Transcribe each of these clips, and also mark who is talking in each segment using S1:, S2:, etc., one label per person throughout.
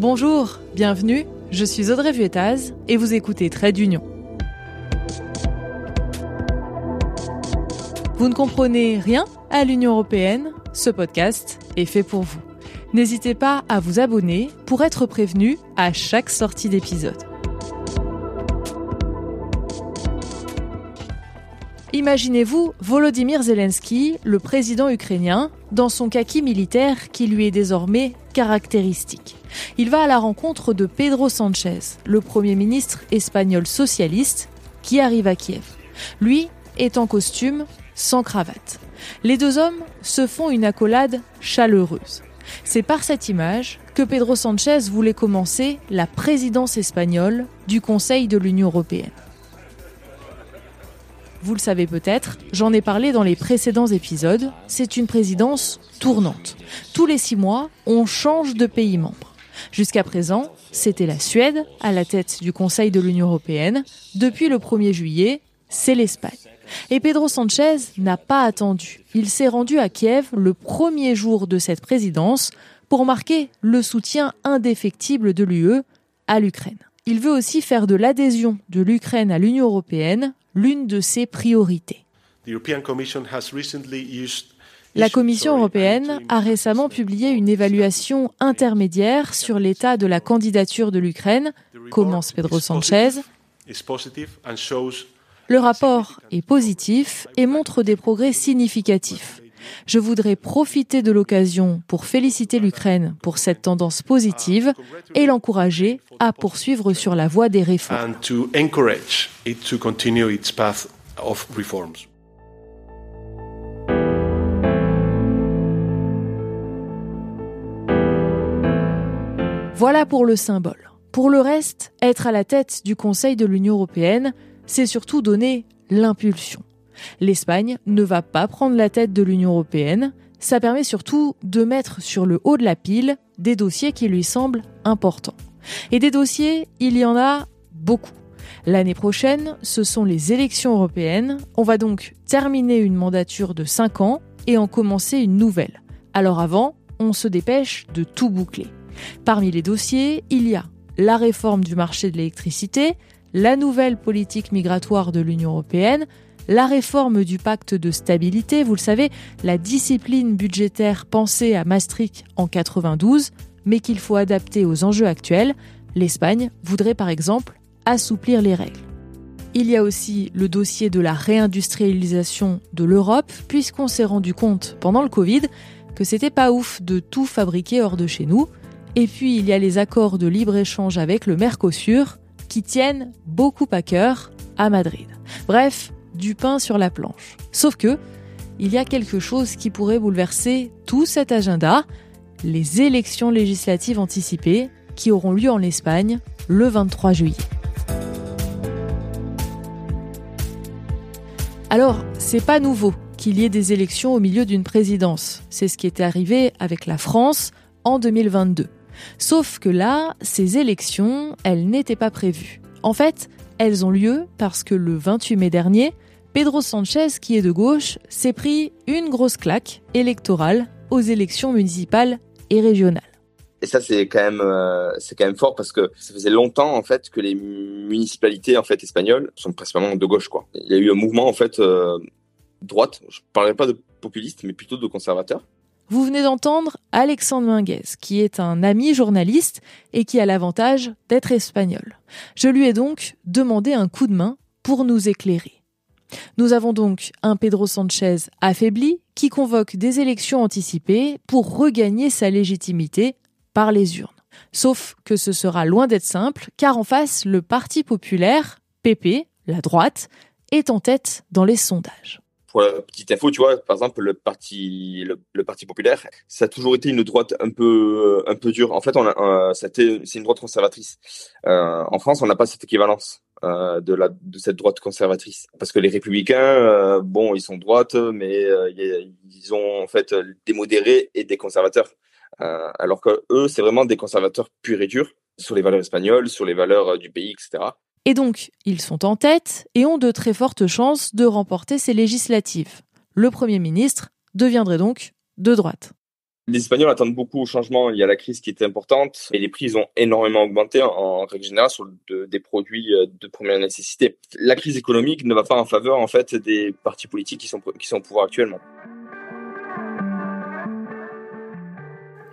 S1: Bonjour, bienvenue, je suis Audrey Vuettaz et vous écoutez Trade d'Union. Vous ne comprenez rien à l'Union européenne Ce podcast est fait pour vous. N'hésitez pas à vous abonner pour être prévenu à chaque sortie d'épisode. Imaginez-vous Volodymyr Zelensky, le président ukrainien, dans son kaki militaire qui lui est désormais caractéristique. Il va à la rencontre de Pedro Sanchez, le premier ministre espagnol socialiste, qui arrive à Kiev. Lui est en costume, sans cravate. Les deux hommes se font une accolade chaleureuse. C'est par cette image que Pedro Sanchez voulait commencer la présidence espagnole du Conseil de l'Union européenne. Vous le savez peut-être, j'en ai parlé dans les précédents épisodes, c'est une présidence tournante. Tous les six mois, on change de pays membre. Jusqu'à présent, c'était la Suède à la tête du Conseil de l'Union européenne. Depuis le 1er juillet, c'est l'Espagne. Et Pedro Sanchez n'a pas attendu. Il s'est rendu à Kiev le premier jour de cette présidence pour marquer le soutien indéfectible de l'UE à l'Ukraine. Il veut aussi faire de l'adhésion de l'Ukraine à l'Union européenne l'une de ses priorités. La Commission européenne a récemment publié une évaluation intermédiaire sur l'état de la candidature de l'Ukraine, commence Pedro Sanchez. Le rapport est positif et montre des progrès significatifs. Je voudrais profiter de l'occasion pour féliciter l'Ukraine pour cette tendance positive et l'encourager à poursuivre sur la voie des réformes. Voilà pour le symbole. Pour le reste, être à la tête du Conseil de l'Union européenne, c'est surtout donner l'impulsion. L'Espagne ne va pas prendre la tête de l'Union européenne, ça permet surtout de mettre sur le haut de la pile des dossiers qui lui semblent importants. Et des dossiers, il y en a beaucoup. L'année prochaine, ce sont les élections européennes. On va donc terminer une mandature de 5 ans et en commencer une nouvelle. Alors avant, on se dépêche de tout boucler. Parmi les dossiers, il y a la réforme du marché de l'électricité, la nouvelle politique migratoire de l'Union européenne, la réforme du pacte de stabilité, vous le savez, la discipline budgétaire pensée à Maastricht en 92, mais qu'il faut adapter aux enjeux actuels, l'Espagne voudrait par exemple assouplir les règles. Il y a aussi le dossier de la réindustrialisation de l'Europe, puisqu'on s'est rendu compte pendant le Covid que c'était pas ouf de tout fabriquer hors de chez nous. Et puis il y a les accords de libre-échange avec le Mercosur, qui tiennent beaucoup à cœur à Madrid. Bref, du pain sur la planche. Sauf que, il y a quelque chose qui pourrait bouleverser tout cet agenda, les élections législatives anticipées qui auront lieu en Espagne le 23 juillet. Alors, c'est pas nouveau qu'il y ait des élections au milieu d'une présidence. C'est ce qui était arrivé avec la France en 2022. Sauf que là, ces élections, elles n'étaient pas prévues. En fait, elles ont lieu parce que le 28 mai dernier, Pedro Sanchez, qui est de gauche, s'est pris une grosse claque électorale aux élections municipales et régionales.
S2: Et ça, c'est quand même, euh, c'est quand même fort parce que ça faisait longtemps en fait que les municipalités en fait espagnoles sont principalement de gauche quoi. Il y a eu un mouvement en fait euh, droite. Je parlerai pas de populiste, mais plutôt de conservateur.
S1: Vous venez d'entendre Alexandre Minguez, qui est un ami journaliste et qui a l'avantage d'être espagnol. Je lui ai donc demandé un coup de main pour nous éclairer. Nous avons donc un Pedro Sanchez affaibli qui convoque des élections anticipées pour regagner sa légitimité par les urnes. Sauf que ce sera loin d'être simple, car en face, le Parti populaire, PP, la droite, est en tête dans les sondages
S2: pour la petite info, tu vois, par exemple, le parti, populaire, ça a toujours été une droite un peu, un peu dure. En fait, a, c'est une droite conservatrice. Euh, en France, on n'a pas cette équivalence euh, de la, de cette droite conservatrice, parce que les républicains, euh, bon, ils sont droite, mais euh, ils ont en fait des modérés et des conservateurs. Alors que eux, c'est vraiment des conservateurs purs et durs sur les valeurs espagnoles, sur les valeurs du pays, etc.
S1: Et donc, ils sont en tête et ont de très fortes chances de remporter ces législatives. Le Premier ministre deviendrait donc de droite.
S2: Les Espagnols attendent beaucoup au changement. Il y a la crise qui était importante et les prix ont énormément augmenté en, règle générale sur des produits euh, de première nécessité. La crise économique ne va pas en faveur en fait des partis politiques qui sont qui sont au pouvoir actuellement.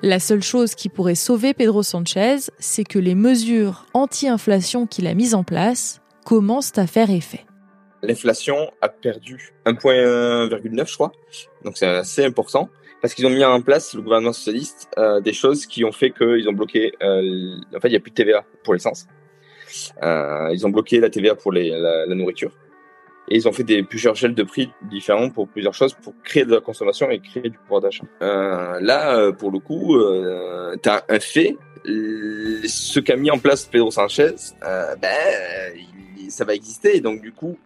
S1: La seule chose qui pourrait sauver Pedro Sanchez, c'est que les mesures anti-inflation qu'il a mises en place commencent à faire effet.
S2: L'inflation a perdu 1,9 je crois, donc c'est assez important parce qu'ils ont mis en place, le gouvernement socialiste, euh, des choses qui ont fait qu'ils ont bloqué. Euh, en fait, il n'y a plus de TVA pour l'essence. Euh, ils ont bloqué la TVA pour la, nourriture. Et ils ont fait des plusieurs gels de prix différents pour plusieurs choses, pour créer de la consommation et créer du pouvoir d'achat. Là, pour le coup, tu as un fait. Ce qu'a mis en place Pedro Sanchez, ben, ça va exister. Donc, du coup,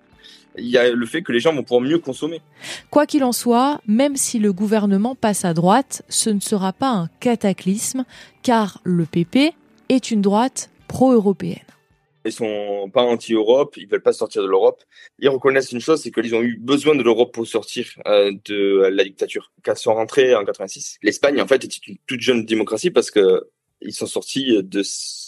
S2: il y a le fait que les gens vont pouvoir mieux consommer.
S1: Quoi qu'il en soit, même si le gouvernement passe à droite, ce ne sera pas un cataclysme, car le PP est une droite pro-européenne.
S2: Ils sont pas anti-Europe, ils veulent pas sortir de l'Europe. Ils reconnaissent une chose, c'est qu'ils ont eu besoin de l'Europe pour sortir euh, de la dictature. Quand ils sont rentrés en 86, l'Espagne en fait était une toute jeune démocratie parce que ils sont sortis de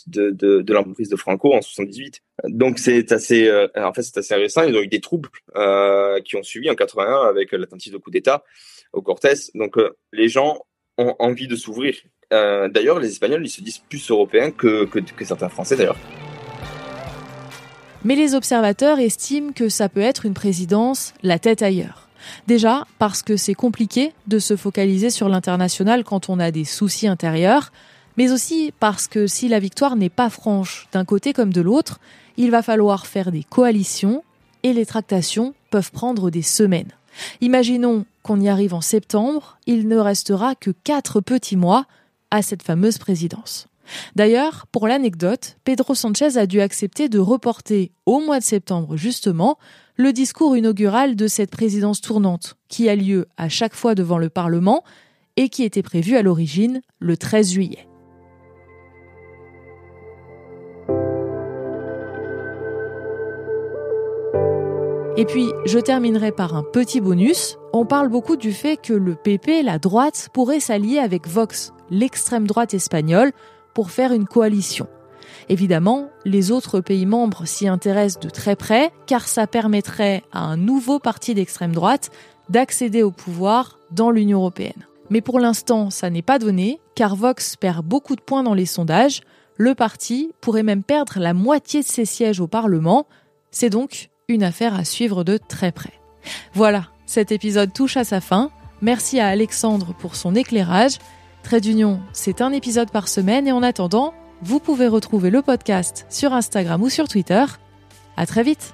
S2: de, de, l'emprise de Franco en 78. Donc c'est assez, euh, en fait c'est assez récent. Ils ont eu des troubles euh, qui ont suivi en 81 avec la tentative de coup d'État au Cortés. Donc euh, les gens ont envie de s'ouvrir. D'ailleurs, les Espagnols ils se disent plus européens que, que, que certains Français d'ailleurs.
S1: Mais les observateurs estiment que ça peut être une présidence la tête ailleurs. Déjà parce que c'est compliqué de se focaliser sur l'international quand on a des soucis intérieurs, mais aussi parce que si la victoire n'est pas franche d'un côté comme de l'autre, il va falloir faire des coalitions et les tractations peuvent prendre des semaines. Imaginons qu'on y arrive en septembre, il ne restera que quatre petits mois à cette fameuse présidence. D'ailleurs, pour l'anecdote, Pedro Sanchez a dû accepter de reporter au mois de septembre justement le discours inaugural de cette présidence tournante, qui a lieu à chaque fois devant le Parlement et qui était prévu à l'origine le 13 juillet. Et puis, je terminerai par un petit bonus. On parle beaucoup du fait que le PP, la droite, pourrait s'allier avec Vox, l'extrême droite espagnole, pour faire une coalition. Évidemment, les autres pays membres s'y intéressent de très près, car ça permettrait à un nouveau parti d'extrême droite d'accéder au pouvoir dans l'Union européenne. Mais pour l'instant, ça n'est pas donné, car Vox perd beaucoup de points dans les sondages. Le parti pourrait même perdre la moitié de ses sièges au Parlement. C'est donc une affaire à suivre de très près. Voilà, cet épisode touche à sa fin. Merci à Alexandre pour son éclairage. Trait d'Union, c'est un épisode par semaine et en attendant, vous pouvez retrouver le podcast sur Instagram ou sur Twitter. À très vite!